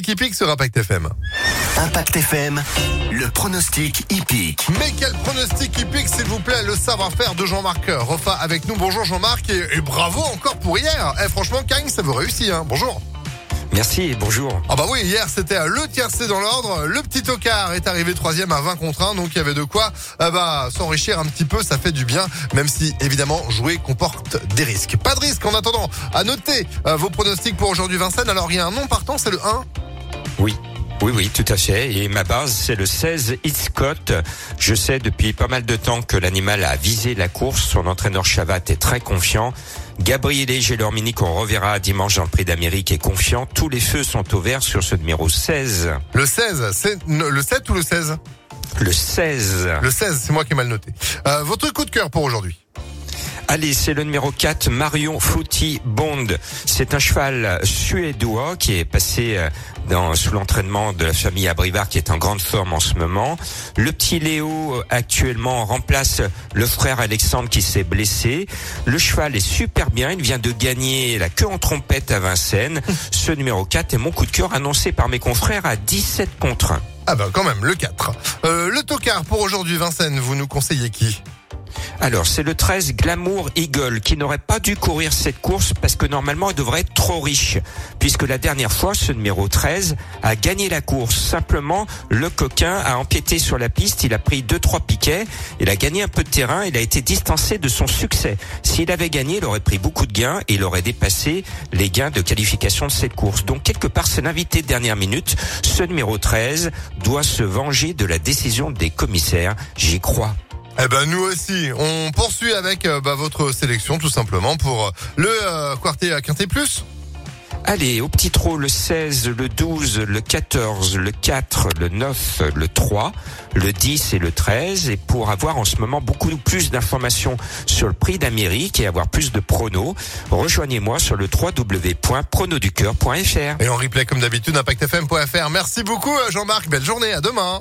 pronostic hippique sur Impact FM. Impact FM, le pronostic hippique. Mais quel pronostic hippique, s'il vous plaît, le savoir-faire de Jean-Marc Refa avec nous. Bonjour Jean-Marc et, bravo encore pour hier. Eh, franchement, Kang, ça vous réussit. Hein. Bonjour. Merci et bonjour. Ah bah oui, hier c'était le tiercé dans l'ordre. Le petit tocard est arrivé troisième à 20 contre 1, donc il y avait de quoi ah bah, s'enrichir un petit peu, ça fait du bien, même si évidemment jouer comporte des risques. Pas de risque en attendant. À noter euh, vos pronostics pour aujourd'hui Vincennes. Alors il y a un nom partant, c'est le 1 Oui. Oui, oui, tout à fait. Et ma base, c'est le 16 Hitchcock. Je sais depuis pas mal de temps que l'animal a visé la course. Son entraîneur Chavat est très confiant. Gabriele Gelormini qu'on reverra dimanche dans le Prix d'Amérique est confiant. Tous les feux sont au vert sur ce numéro 16. Le 16, c'est le 7 ou le 16 Le 16. Le 16, c'est moi qui ai mal noté. Euh, votre coup de cœur pour aujourd'hui? Allez, c'est le numéro 4, Marion Fouti Bond. C'est un cheval suédois qui est passé euh, dans, sous l'entraînement de la famille Abrivard qui est en grande forme en ce moment. Le petit Léo euh, actuellement remplace le frère Alexandre qui s'est blessé. Le cheval est super bien, il vient de gagner la queue en trompette à Vincennes. Ce numéro 4 est mon coup de cœur annoncé par mes confrères à 17 contre 1. Ah ben quand même, le 4. Euh, le tocard pour aujourd'hui Vincennes, vous nous conseillez qui? Alors, c'est le 13 Glamour Eagle qui n'aurait pas dû courir cette course parce que normalement il devrait être trop riche puisque la dernière fois ce numéro 13 a gagné la course. Simplement, le coquin a empiété sur la piste, il a pris deux trois piquets, il a gagné un peu de terrain, il a été distancé de son succès. S'il avait gagné, il aurait pris beaucoup de gains et il aurait dépassé les gains de qualification de cette course. Donc quelque part c'est l'invité de dernière minute. Ce numéro 13 doit se venger de la décision des commissaires. J'y crois. Eh ben nous aussi, on poursuit avec euh, bah, votre sélection tout simplement pour euh, le euh, quartier à Quintet Plus. Allez, au petit trot, le 16, le 12, le 14, le 4, le 9, le 3, le 10 et le 13. Et pour avoir en ce moment beaucoup plus d'informations sur le prix d'Amérique et avoir plus de pronos, rejoignez-moi sur le www.pronoducœur.fr. Et en replay comme d'habitude, impactfm.fr. Merci beaucoup Jean-Marc, belle journée, à demain.